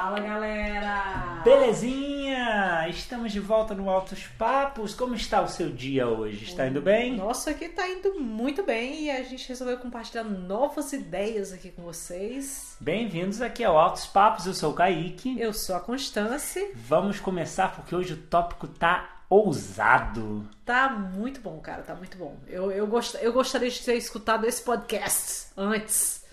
Fala galera! Belezinha! Estamos de volta no Altos Papos. Como está o seu dia hoje? Está indo bem? Nossa, aqui tá indo muito bem e a gente resolveu compartilhar novas ideias aqui com vocês. Bem-vindos aqui ao Altos Papos. Eu sou o Kaique. Eu sou a Constance. Vamos começar porque hoje o tópico tá ousado. Tá muito bom, cara, tá muito bom. Eu, eu, gost, eu gostaria de ter escutado esse podcast antes,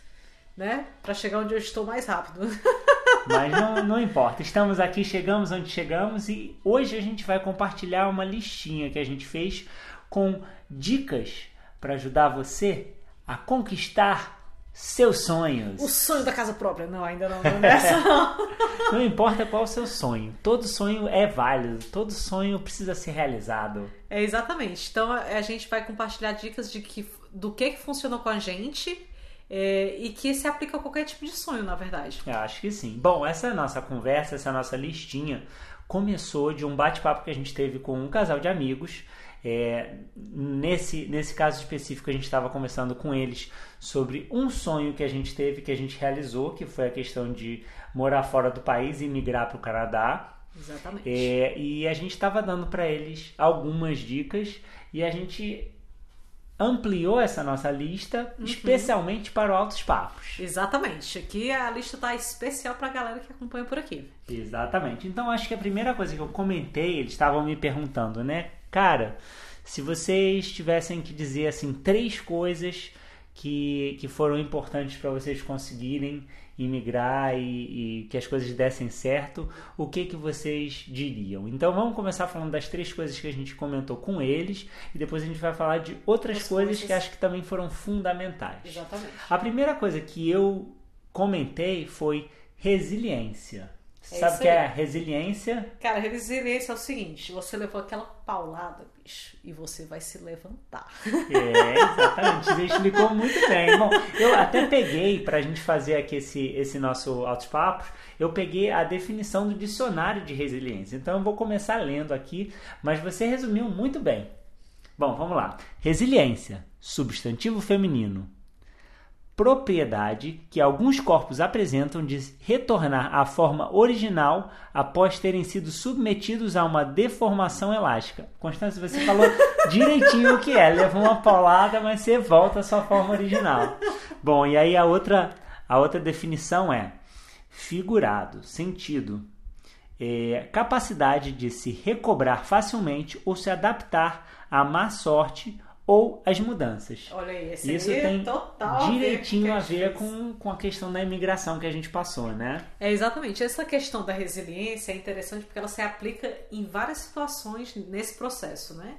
né? Pra chegar onde eu estou mais rápido. Mas não, não importa, estamos aqui, chegamos onde chegamos e hoje a gente vai compartilhar uma listinha que a gente fez com dicas para ajudar você a conquistar seus sonhos. O sonho da casa própria. Não, ainda não, não é essa não. Não importa qual o seu sonho, todo sonho é válido, todo sonho precisa ser realizado. É exatamente. Então a gente vai compartilhar dicas de que, do que, que funcionou com a gente é, e que se aplica a qualquer tipo de sonho, na verdade. Eu acho que sim. Bom, essa nossa conversa, essa nossa listinha começou de um bate-papo que a gente teve com um casal de amigos. É, nesse, nesse caso específico, a gente estava conversando com eles sobre um sonho que a gente teve, que a gente realizou, que foi a questão de morar fora do país e migrar para o Canadá. Exatamente. É, e a gente estava dando para eles algumas dicas e a gente ampliou essa nossa lista uhum. especialmente para o Altos Papos. Exatamente. Aqui a lista está especial para a galera que acompanha por aqui. Exatamente. Então acho que a primeira coisa que eu comentei, eles estavam me perguntando, né? Cara, se vocês tivessem que dizer assim três coisas que, que foram importantes para vocês conseguirem imigrar e, e, que as coisas dessem certo, o que que vocês diriam? Então vamos começar falando das três coisas que a gente comentou com eles e depois a gente vai falar de outras As coisas, coisas que acho que também foram fundamentais. Exatamente. A primeira coisa que eu comentei foi resiliência. É Sabe o que é resiliência? Cara, resiliência é o seguinte: você levou aquela paulada, bicho, e você vai se levantar. É, exatamente. Você explicou muito bem. Bom, eu até peguei, pra gente fazer aqui esse, esse nosso Altos Papos, eu peguei a definição do dicionário de resiliência. Então eu vou começar lendo aqui, mas você resumiu muito bem. Bom, vamos lá. Resiliência, substantivo feminino, propriedade que alguns corpos apresentam de retornar à forma original após terem sido submetidos a uma deformação elástica. Constância, você falou direitinho o que é. Leva uma paulada, mas você volta à sua forma original. Bom, e aí a outra, a outra definição é figurado, sentido, é, capacidade de se recobrar facilmente ou se adaptar à má sorte ou as mudanças. Olha aí, esse Isso aí tem total direitinho a ver, a ver com, com a questão da imigração que a gente passou, né? É exatamente. Essa questão da resiliência é interessante porque ela se aplica em várias situações nesse processo, né?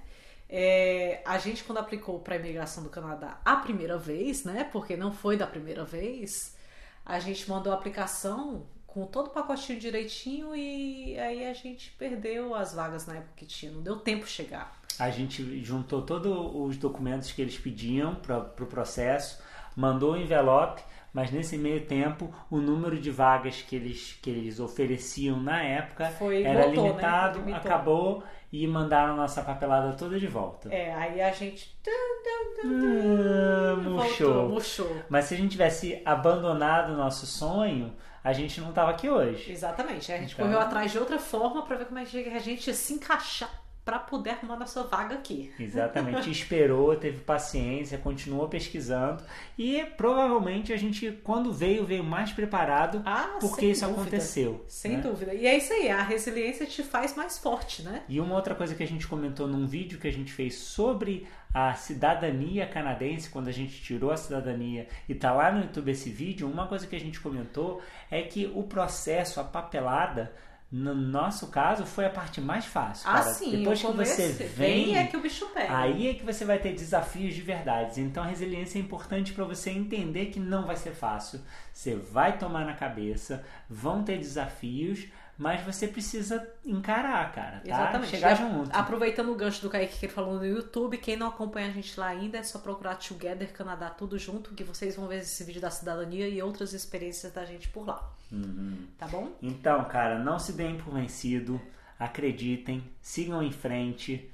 É, a gente, quando aplicou para a imigração do Canadá a primeira vez, né? Porque não foi da primeira vez, a gente mandou a aplicação com todo o pacotinho direitinho e aí a gente perdeu as vagas na época que tinha, não deu tempo chegar a gente juntou todos os documentos que eles pediam para o pro processo, mandou o envelope, mas nesse meio tempo o número de vagas que eles, que eles ofereciam na época Foi, era voltou, né? limitado, Limitou. acabou e mandaram a nossa papelada toda de volta. É, aí a gente. Ah, murchou. Voltou, murchou. Mas se a gente tivesse abandonado o nosso sonho, a gente não estava aqui hoje. Exatamente. A gente Então- correu atrás de outra forma para ver como é que a gente ia se encaixar para poder arrumar nossa vaga aqui. Exatamente, esperou, teve paciência, continuou pesquisando e provavelmente a gente, quando veio, veio mais preparado Ah, porque isso dúvida. aconteceu. Sem né? dúvida. E é isso aí, a resiliência te faz mais forte, né? E uma outra coisa que a gente comentou num vídeo que a gente fez sobre a cidadania canadense, quando a gente tirou a cidadania e tá lá no YouTube esse vídeo, uma coisa que a gente comentou é que o processo, a papelada, no nosso caso, foi a parte mais fácil. Ah, cara. sim. Depois que você vem, é que o bicho pega. Aí é que você vai ter desafios de verdade. Então a resiliência é importante para você entender que não vai ser fácil. Você vai tomar na cabeça, vão ter desafios, mas você precisa encarar, cara. Tá? Exatamente. Chegar junto. Aproveitando o gancho do Kaique que ele falou no YouTube, quem não acompanha a gente lá ainda é só procurar Together Canadá tudo junto, que vocês vão ver esse vídeo da cidadania e outras experiências da gente por lá. Uhum. Tá bom? Então, cara, não se deem por vencido, acreditem, sigam em frente.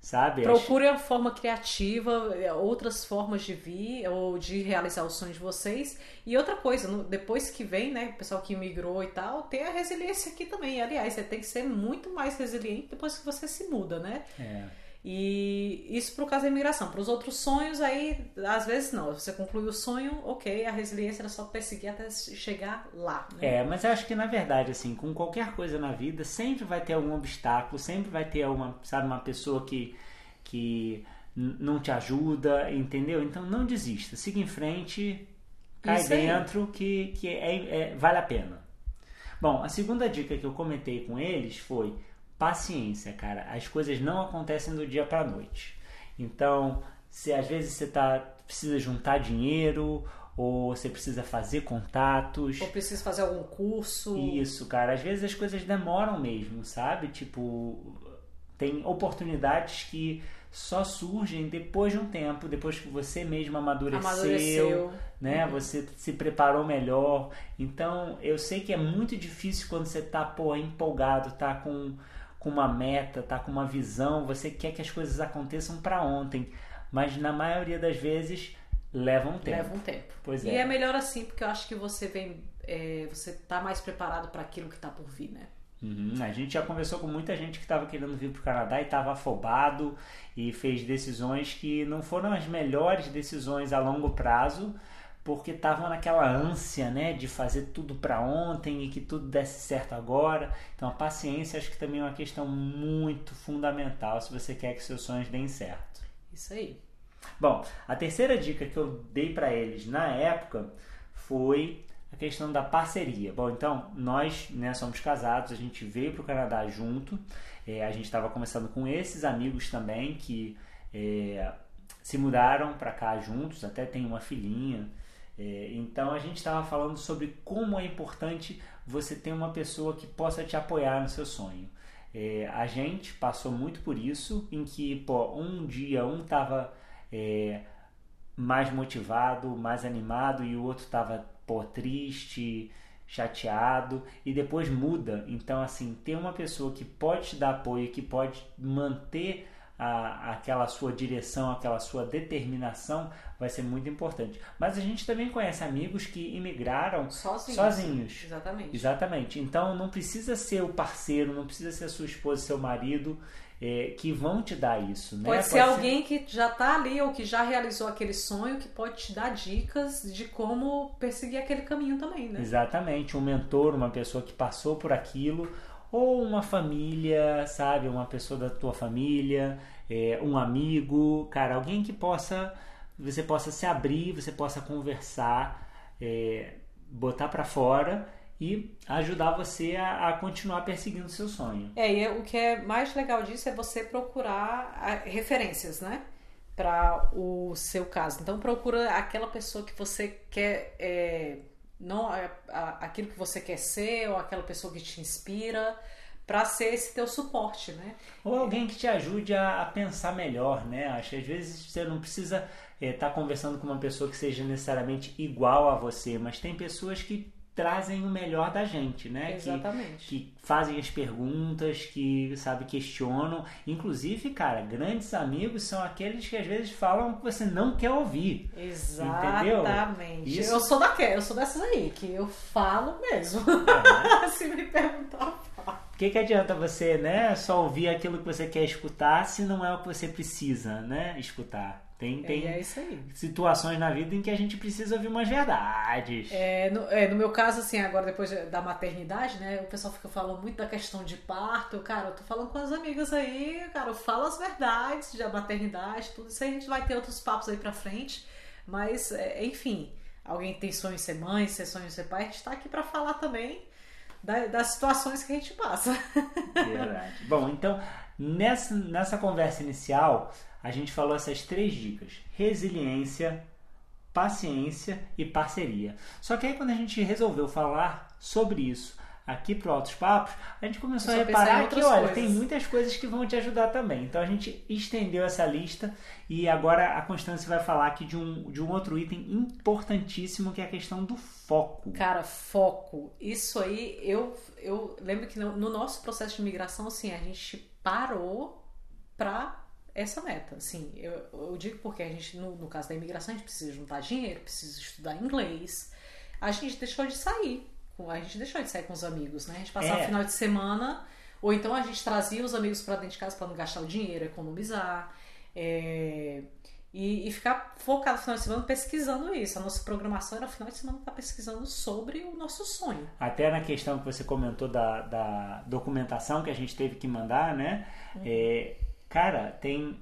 Sabe? Procure a forma criativa, é, outras formas de vir ou de realizar o sonho de vocês. E outra coisa, depois que vem, né, o pessoal que migrou e tal, tem a resiliência aqui também. Aliás, você tem que ser muito mais resiliente depois que você se muda, né? É. E isso pro caso da imigração. Para os outros sonhos, aí às vezes não. Você conclui o sonho, ok, a resiliência era só perseguir até chegar lá. Né? É, mas eu acho que na verdade, assim, com qualquer coisa na vida, sempre vai ter algum obstáculo, sempre vai ter uma, sabe, uma pessoa que, que não te ajuda, entendeu? Então não desista, siga em frente, cai dentro que, que é, é, vale a pena. Bom, a segunda dica que eu comentei com eles foi paciência, cara. As coisas não acontecem do dia para noite. Então, se às vezes você tá precisa juntar dinheiro ou você precisa fazer contatos, ou precisa fazer algum curso. Isso, cara. Às vezes as coisas demoram mesmo, sabe? Tipo, tem oportunidades que só surgem depois de um tempo, depois que você mesmo amadureceu, amadureceu. né? Uhum. Você se preparou melhor. Então, eu sei que é muito difícil quando você tá, pô, empolgado, tá com com uma meta, tá com uma visão, você quer que as coisas aconteçam para ontem, mas na maioria das vezes leva um tempo. Leva um tempo. Pois e é. é melhor assim, porque eu acho que você vem, é, você tá mais preparado para aquilo que tá por vir, né? Uhum. A gente já conversou com muita gente que estava querendo vir para o Canadá e estava afobado e fez decisões que não foram as melhores decisões a longo prazo, porque estavam naquela ânsia, né, de fazer tudo para ontem e que tudo desse certo agora. Então a paciência acho que também é uma questão muito fundamental se você quer que seus sonhos deem certo. Isso aí. Bom, a terceira dica que eu dei para eles na época foi a questão da parceria. Bom, então nós né, somos casados, a gente veio para o Canadá junto, é, a gente estava conversando com esses amigos também que é, se mudaram para cá juntos, até tem uma filhinha. É, então a gente estava falando sobre como é importante você ter uma pessoa que possa te apoiar no seu sonho. É, a gente passou muito por isso, em que pô, um dia um estava é, mais motivado, mais animado e o outro estava triste, chateado e depois muda. Então assim ter uma pessoa que pode te dar apoio, que pode manter a, aquela sua direção, aquela sua determinação vai ser muito importante. Mas a gente também conhece amigos que imigraram sozinhos. sozinhos. Exatamente. Exatamente. Então não precisa ser o parceiro, não precisa ser a sua esposa, seu marido. É, que vão te dar isso, né? Pode, pode ser alguém que já está ali ou que já realizou aquele sonho que pode te dar dicas de como perseguir aquele caminho também, né? Exatamente, um mentor, uma pessoa que passou por aquilo ou uma família, sabe, uma pessoa da tua família, é, um amigo, cara, alguém que possa você possa se abrir, você possa conversar, é, botar para fora e ajudar você a, a continuar perseguindo seu sonho. É, e o que é mais legal disso é você procurar referências, né? Para o seu caso. Então, procura aquela pessoa que você quer. É, não é, aquilo que você quer ser ou aquela pessoa que te inspira para ser esse teu suporte, né? Ou alguém que te ajude a, a pensar melhor, né? Acho que às vezes você não precisa estar é, tá conversando com uma pessoa que seja necessariamente igual a você, mas tem pessoas que trazem o melhor da gente, né? Exatamente. Que, que, fazem as perguntas, que, sabe, questionam. Inclusive, cara, grandes amigos são aqueles que às vezes falam que você não quer ouvir. Exatamente. Isso... Eu sou daquela, eu sou dessas aí, que eu falo mesmo. Uhum. Se me perguntar, eu falo. O que, que adianta você, né, só ouvir aquilo que você quer escutar se não é o que você precisa, né, escutar? Tem, tem é situações na vida em que a gente precisa ouvir umas verdades. É no, é, no meu caso, assim, agora depois da maternidade, né? O pessoal fica falando muito da questão de parto. Cara, eu tô falando com as amigas aí, cara, eu falo as verdades da maternidade, tudo isso aí a gente vai ter outros papos aí pra frente. Mas, é, enfim, alguém tem sonho em ser mãe, ser sonho em ser pai, a gente tá aqui pra falar também das situações que a gente passa. Verdade. Bom, então, nessa, nessa conversa inicial a gente falou essas três dicas: resiliência, paciência e parceria. Só que aí quando a gente resolveu falar sobre isso aqui para Altos Papos, a gente começou a reparar que, olha, coisas. tem muitas coisas que vão te ajudar também. Então a gente estendeu essa lista e agora a Constância vai falar aqui de um, de um outro item importantíssimo que é a questão do foco. Cara, foco. Isso aí, eu, eu lembro que no, no nosso processo de migração, assim, a gente parou para essa meta. Assim, eu, eu digo porque a gente, no, no caso da imigração, a gente precisa juntar dinheiro, precisa estudar inglês. A gente deixou de sair. A gente deixou de sair com os amigos, né? A gente passava É. o final de semana, ou então a gente trazia os amigos para dentro de casa para não gastar o dinheiro, economizar. é, e, e ficar focado no final de semana pesquisando isso. A nossa programação era no final de semana estar pesquisando sobre o nosso sonho. Até na questão que você comentou da, da documentação que a gente teve que mandar, né? É, cara, tem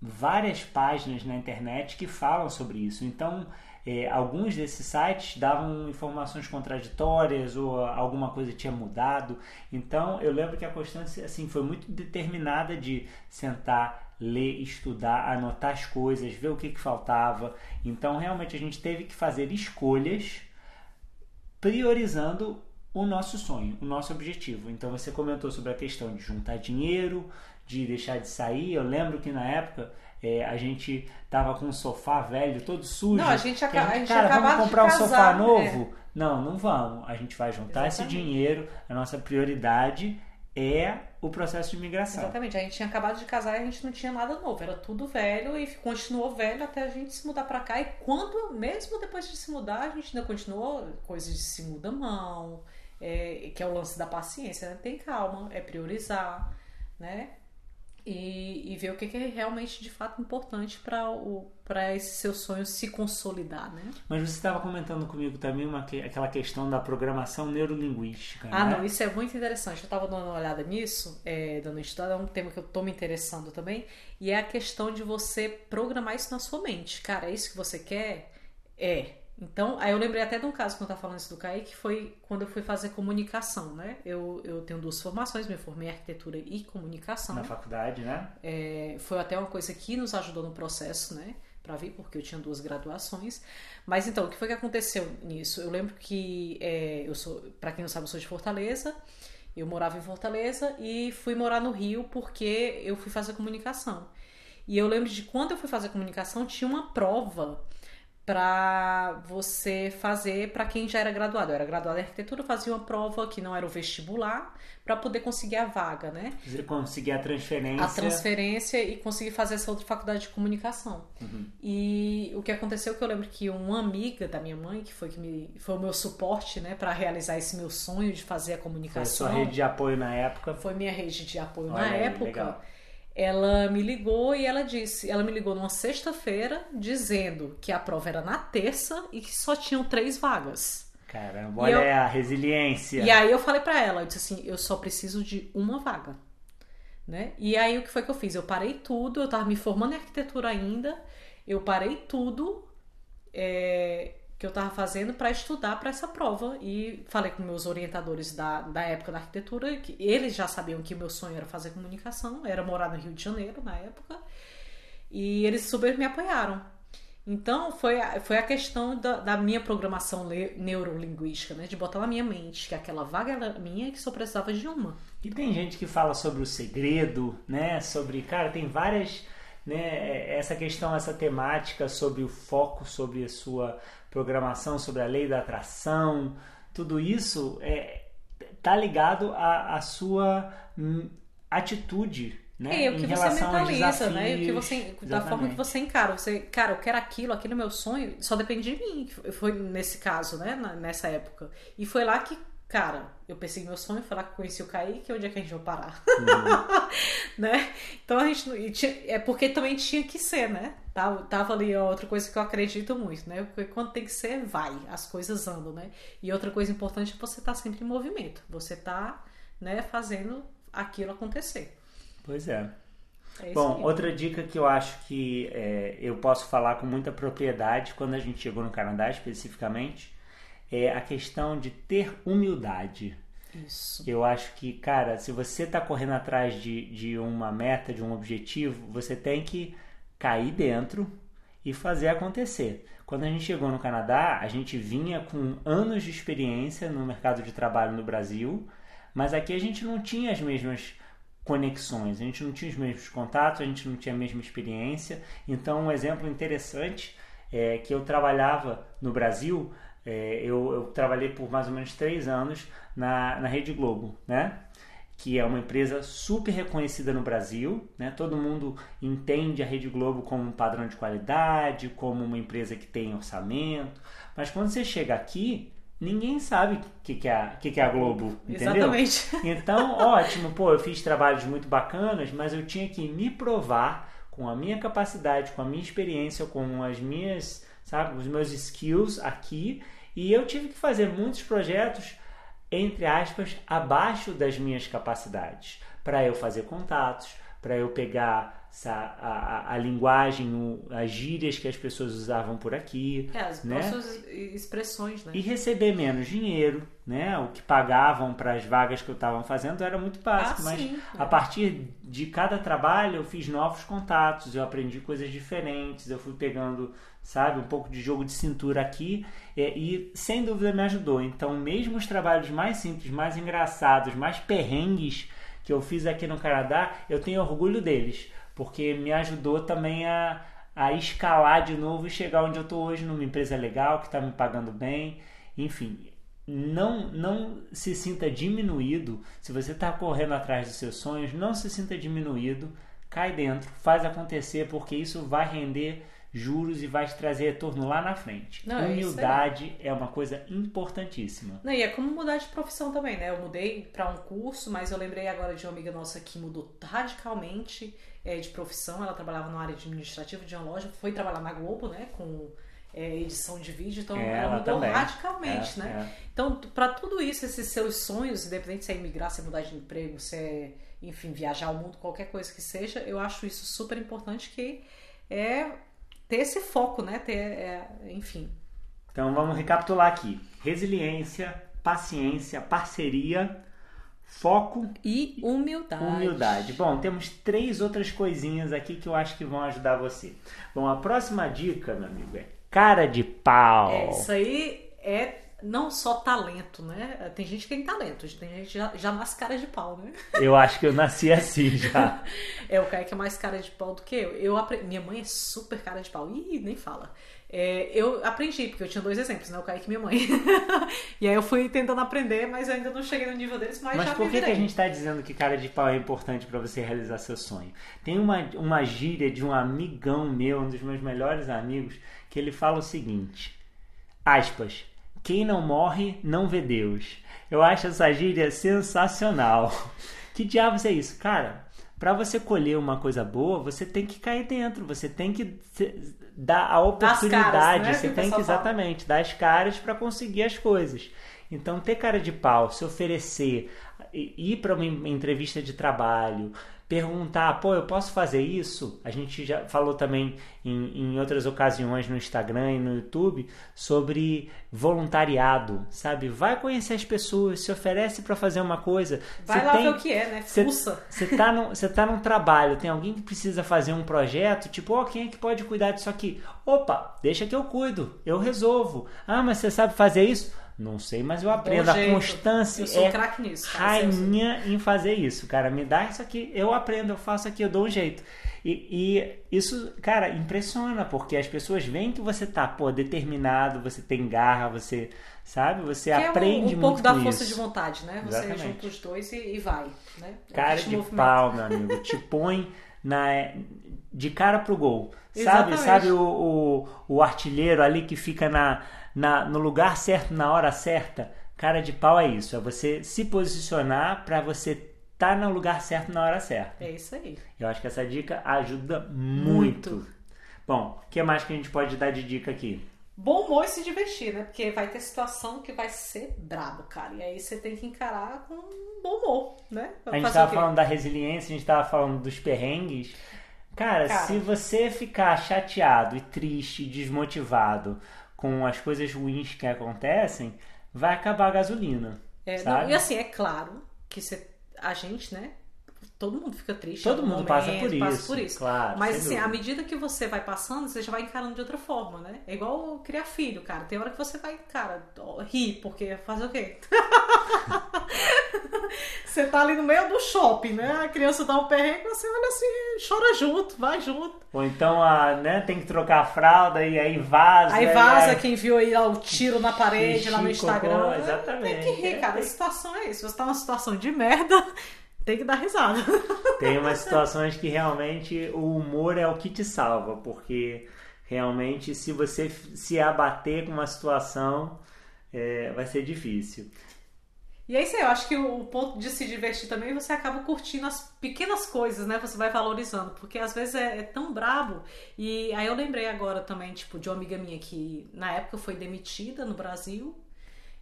várias páginas na internet que falam sobre isso. Então, é, alguns desses sites davam informações contraditórias ou alguma coisa tinha mudado. Então, eu lembro que a Constância assim, foi muito determinada de sentar, ler, estudar, anotar as coisas, ver o que, que faltava. Então, realmente, a gente teve que fazer escolhas priorizando o nosso sonho, o nosso objetivo. Então você comentou sobre a questão de juntar dinheiro, de deixar de sair. Eu lembro que na época é, a gente tava com um sofá velho, todo sujo. Não, a gente Que aca- a gente cara, vamos comprar um casar, sofá é. novo? Não, não vamos. A gente vai juntar esse Exatamente. dinheiro. A nossa prioridade é o processo de imigração. Exatamente. A gente tinha acabado de casar e a gente não tinha nada novo. Era tudo velho e continuou velho até a gente se mudar pra cá. E quando, mesmo depois de se mudar, a gente ainda continuou coisas de segunda mão, é, que é o lance da paciência, né? Tem calma, é priorizar, né? E, e ver o que que é realmente de fato importante para para esse seu sonho se consolidar, né? Mas você estava comentando comigo também uma, que- aquela questão da programação neurolinguística. Ah, né? não, isso é muito interessante. Eu estava dando uma olhada nisso, é, dando estudada, é um tema que eu tô me interessando também, e é a questão de você programar isso na sua mente. Cara, é isso que você quer? É. Então, aí eu lembrei até de um caso quando eu tava falando isso do Kaique, que foi quando eu fui fazer comunicação, né? Eu, eu tenho duas formações, me formei em arquitetura e comunicação. Na faculdade, né? É, foi até uma coisa que nos ajudou no processo, né? Pra vir, porque eu tinha duas graduações. Mas então, o que foi que aconteceu nisso? Eu lembro que é, eu sou, para quem não sabe, eu sou de Fortaleza. Eu morava em Fortaleza e fui morar no Rio porque eu fui fazer comunicação. E eu lembro de quando eu fui fazer comunicação, tinha uma prova para você fazer para quem já era graduado. Eu era graduada em arquitetura, fazia uma prova que não era o vestibular para poder conseguir a vaga, né? Conseguir a transferência. a transferência e conseguir fazer essa outra faculdade de comunicação. Uhum. E o que aconteceu é que eu lembro que uma amiga da minha mãe, que foi que me foi o meu suporte, né, para realizar esse meu sonho de fazer a Foi a comunicação, sua rede de apoio na época. foi minha rede de apoio Olha na aí, época. legal. Ela me ligou e ela disse, ela me ligou numa sexta-feira dizendo que a prova era na terça e que só tinham três vagas. Caramba, olha eu- a resiliência. E aí eu falei pra ela, eu disse assim, eu só preciso de uma vaga, né? E aí o que foi que eu fiz? Eu parei tudo, eu tava me formando em arquitetura ainda, eu parei tudo é, que eu tava fazendo pra estudar pra essa prova e falei com meus orientadores da, da época da arquitetura, que eles já sabiam que meu sonho era fazer comunicação, era morar no Rio de Janeiro na época, e eles super me apoiaram. Então, foi a, foi a questão da, da minha programação le- neurolinguística, né? De botar na minha mente que aquela vaga era minha e que só precisava de uma. E tem gente que fala sobre o segredo, né? Sobre, cara, tem várias, né? Essa questão, essa temática sobre o foco, sobre a sua programação, sobre a lei da atração, tudo isso é tá ligado à, à sua hum, atitude, né? É, o que em você mentaliza, né? O que você, da forma que você encara. Você, cara, eu quero aquilo, aquilo é meu sonho, só depende de mim. Foi nesse caso, né? Nessa época. E foi lá que, cara, eu persegui meu sonho, foi lá que eu conheci o Kaique, onde é que a gente vai parar? né? Então a gente. não- tinha- é porque também tinha que ser, né? Tava, tava ali outra coisa que eu acredito muito, né? Porque quando tem que ser, vai, as coisas andam, né? E outra coisa importante é você estar sempre em movimento. Você tá, né, fazendo aquilo acontecer. Pois é. É Bom, aí. outra dica que eu acho que é, eu posso falar com muita propriedade quando a gente chegou no Canadá especificamente é a questão de ter humildade. Isso. Eu acho que, cara, se você está correndo atrás de, de uma meta, de um objetivo, você tem que cair dentro e fazer acontecer. Quando a gente chegou no Canadá, a gente vinha com anos de experiência no mercado de trabalho no Brasil, mas aqui a gente não tinha as mesmas conexões, a gente não tinha os mesmos contatos, a gente não tinha a mesma experiência. Então, um exemplo interessante é que eu trabalhava no Brasil, é, eu, eu trabalhei por mais ou menos três anos na, na Rede Globo, né? Que é uma empresa super reconhecida no Brasil, né? Todo mundo entende a Rede Globo como um padrão de qualidade, como uma empresa que tem orçamento, mas quando você chega aqui, ninguém sabe o que, que, é, que, que é a Globo, entendeu? Exatamente. Então, ótimo, pô, eu fiz trabalhos muito bacanas, mas eu tinha que me provar com a minha capacidade, com a minha experiência, com as minhas, sabe, os meus skills aqui, e eu tive que fazer muitos projetos entre aspas, abaixo das minhas capacidades, para eu fazer contatos, para eu pegar a, a, a, linguagem, as gírias que as pessoas usavam por aqui. É, as né? suas expressões, né? E receber menos dinheiro, né? O que pagavam para as vagas que eu estava fazendo era muito básico, ah, mas sim, a é. partir de cada trabalho eu fiz novos contatos, eu aprendi coisas diferentes, eu fui pegando sabe? Um pouco de jogo de cintura aqui e, e, sem dúvida me ajudou. Então, mesmo os trabalhos mais simples, mais engraçados, mais perrengues que eu fiz aqui no Canadá, eu tenho orgulho deles, porque me ajudou também a, a escalar de novo e chegar onde eu estou hoje, numa empresa legal que está me pagando bem, enfim. Não, não se sinta diminuído se você está correndo atrás dos seus sonhos, não se sinta diminuído, cai dentro, faz acontecer, porque isso vai render juros e vai te trazer retorno lá na frente. Não, é Humildade é uma coisa importantíssima. Não, e é como mudar de profissão também, né? Eu mudei para um curso, mas eu lembrei agora de uma amiga nossa que mudou radicalmente é, de profissão. Ela trabalhava na área administrativa de uma loja, foi trabalhar na Globo, né? Com é, edição de vídeo, então É, ela mudou também. radicalmente, É, né? é. Então, para tudo isso, esses seus sonhos, independente se é imigrar, se é mudar de emprego, se é, enfim, viajar ao mundo, qualquer coisa que seja, eu acho isso super importante que é ter esse foco, né? Ter, é, enfim. Então vamos recapitular aqui: resiliência, paciência, parceria, foco E humildade. Humildade. Bom, temos três outras coisinhas aqui que eu acho que vão ajudar você. Bom, a próxima dica, meu amigo, é cara de pau. É, isso aí é não só talento, né? Tem gente que tem talento, tem gente que já, já nasce cara de pau, né? Eu acho que eu nasci assim já. É, o Kaique é mais cara de pau do que eu. eu apre- Minha mãe é super cara de pau. Ih, nem fala. É, eu aprendi, porque eu tinha dois exemplos, né? O Kaique e minha mãe. e aí eu fui tentando aprender, mas eu ainda não cheguei no nível deles, mas, Mas já por que, que a gente está dizendo que cara de pau é importante para você realizar seu sonho? Tem uma, uma gíria de um amigão meu, um dos meus melhores amigos, que ele fala o seguinte: aspas, quem não morre não vê Deus. Eu acho essa gíria sensacional. Que diabos é isso? Cara, para você colher uma coisa boa, você tem que cair dentro, você tem que dar a oportunidade, né, você que tem que pessoal fala. exatamente dar as caras para conseguir as coisas. Então, ter cara de pau, se oferecer, ir para uma entrevista de trabalho, perguntar, pô, eu posso fazer isso? A gente já falou também em, em outras ocasiões no Instagram e no YouTube sobre voluntariado, sabe? Vai conhecer as pessoas, se oferece para fazer uma coisa. Vai Você lá tem- ver o que é, né? Fuça. você tá, num, tá num trabalho, tem alguém que precisa fazer um projeto, tipo, ó, quem é que pode cuidar disso aqui? Opa, deixa que eu cuido, eu resolvo. Ah, mas você sabe fazer isso? Não sei, mas eu aprendo. A jeito. constância Eu sou é craque nisso, rainha em fazer isso, cara. Me dá isso aqui, eu aprendo, eu faço aqui, eu dou um jeito. E, e isso, cara, impressiona, porque as pessoas veem que você tá, pô, determinado, você tem garra, você, sabe, você Que é um- aprende um, muito pouco da força isso. de vontade, né? Você Exatamente. junta os dois e, e vai, né? É Cara de movimento. pau, meu amigo. Te põe na, de cara pro gol. Sabe, Exatamente. sabe o, o, o artilheiro ali que fica na, na, no lugar certo, na hora certa? Cara de pau é isso. É você se posicionar para você estar no lugar certo na hora certa. É isso aí. Eu acho que essa dica ajuda muito. Muito. Bom, o que mais que a gente pode dar de dica aqui? Bom humor e se divertir, né? Porque vai ter situação que vai ser brabo, cara. E aí você tem que encarar com bom humor, né? A gente quê? falando da resiliência, a gente estava falando dos perrengues. Cara, Cara. se você ficar chateado e triste, desmotivado com as coisas ruins que acontecem, vai acabar a gasolina. É, não, e assim, é claro que você, a gente, né? Todo mundo fica triste. Todo mundo passa momento, por passa isso, por isso. claro, Mas assim, à dúvida. medida que você vai passando, você já vai encarando de outra forma, né? É igual criar filho, cara. Tem hora que você vai, cara, rir, porque fazer o quê? você tá ali no meio do shopping, né? A criança dá um perrengue, você olha assim, chora junto, vai junto. Ou então a, né, tem que trocar a fralda e aí vaza. Aí e vaza aí- quem viu aí ó, o tiro na parede Xixi, lá no cocô, Instagram. exatamente. Tem que rir, cara. É. A situação é isso. Você tá numa situação de merda, tem que dar risada. Tem umas situações que realmente o humor é o que te salva, porque realmente se você se abater com uma situação, é, vai ser difícil. E é isso aí, eu acho que o ponto de se divertir também, você acaba curtindo as pequenas coisas, né? Você vai valorizando, porque às vezes é, é, tão brabo. E aí eu lembrei agora também, tipo, de uma amiga minha que na época foi demitida no Brasil.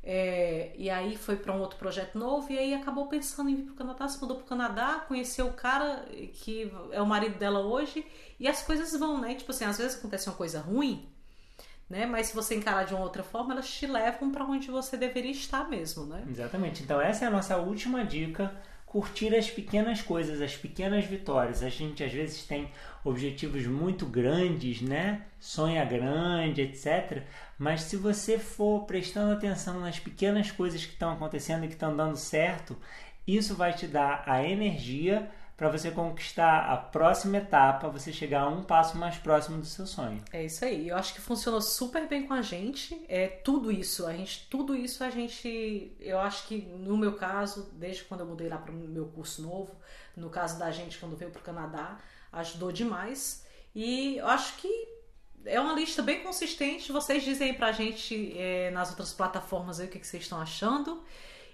É, e aí foi para um outro projeto novo e aí acabou pensando em vir pro Canadá, se mudou pro Canadá, conheceu o cara que é o marido dela hoje e as coisas vão, né? Tipo assim, às vezes acontece uma coisa ruim, né? Mas se você encarar de uma outra forma, elas te levam para onde você deveria estar mesmo, né? Exatamente. Então essa é a nossa última dica curtir as pequenas coisas, as pequenas vitórias. A gente às vezes tem objetivos muito grandes, né? Sonha grande, etc. Mas se você for prestando atenção nas pequenas coisas que estão acontecendo e que estão dando certo, isso vai te dar a energia para você conquistar a próxima etapa, você chegar um passo mais próximo do seu sonho. É isso aí. Eu acho que funcionou super bem com a gente. É tudo isso, a gente, tudo isso a gente, eu acho que no meu caso, desde quando eu mudei lá para o meu curso novo, no caso da gente quando veio para o Canadá, ajudou demais. E eu acho que é uma lista bem consistente. Vocês dizem aí pra gente é, nas outras plataformas aí o que, que vocês estão achando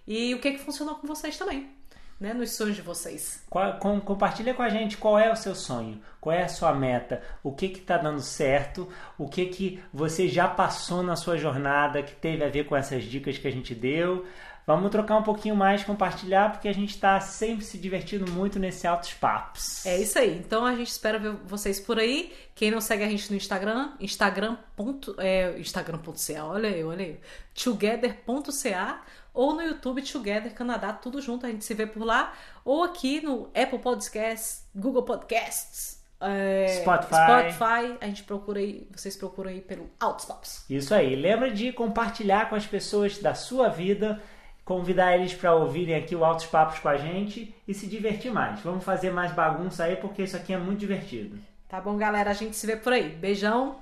e o que, que funcionou com vocês também né, nos sonhos de vocês. Com, compartilha com a gente qual é o seu sonho, qual é a sua meta, o que está dando certo, o que, que você já passou na sua jornada que teve a ver com essas dicas que a gente deu. Vamos trocar um pouquinho mais, compartilhar, porque a gente está sempre se divertindo muito nesse altos papos. É isso aí. Então a gente espera ver vocês por aí. Quem não segue a gente no Instagram, instagram. É, instagram.ca, olha aí, olha aí. together.ca ou no YouTube Together Canadá, tudo junto, a gente se vê por lá, ou aqui no Apple Podcasts, Google Podcasts, é, Spotify. Spotify, a gente procura aí, vocês procuram aí pelo Altos Papos. Isso aí, lembra de compartilhar com as pessoas da sua vida, convidar eles para ouvirem aqui o Altos Papos com a gente e se divertir mais. Vamos fazer mais bagunça aí porque isso aqui é muito divertido. Tá bom, galera, a gente se vê por aí. Beijão.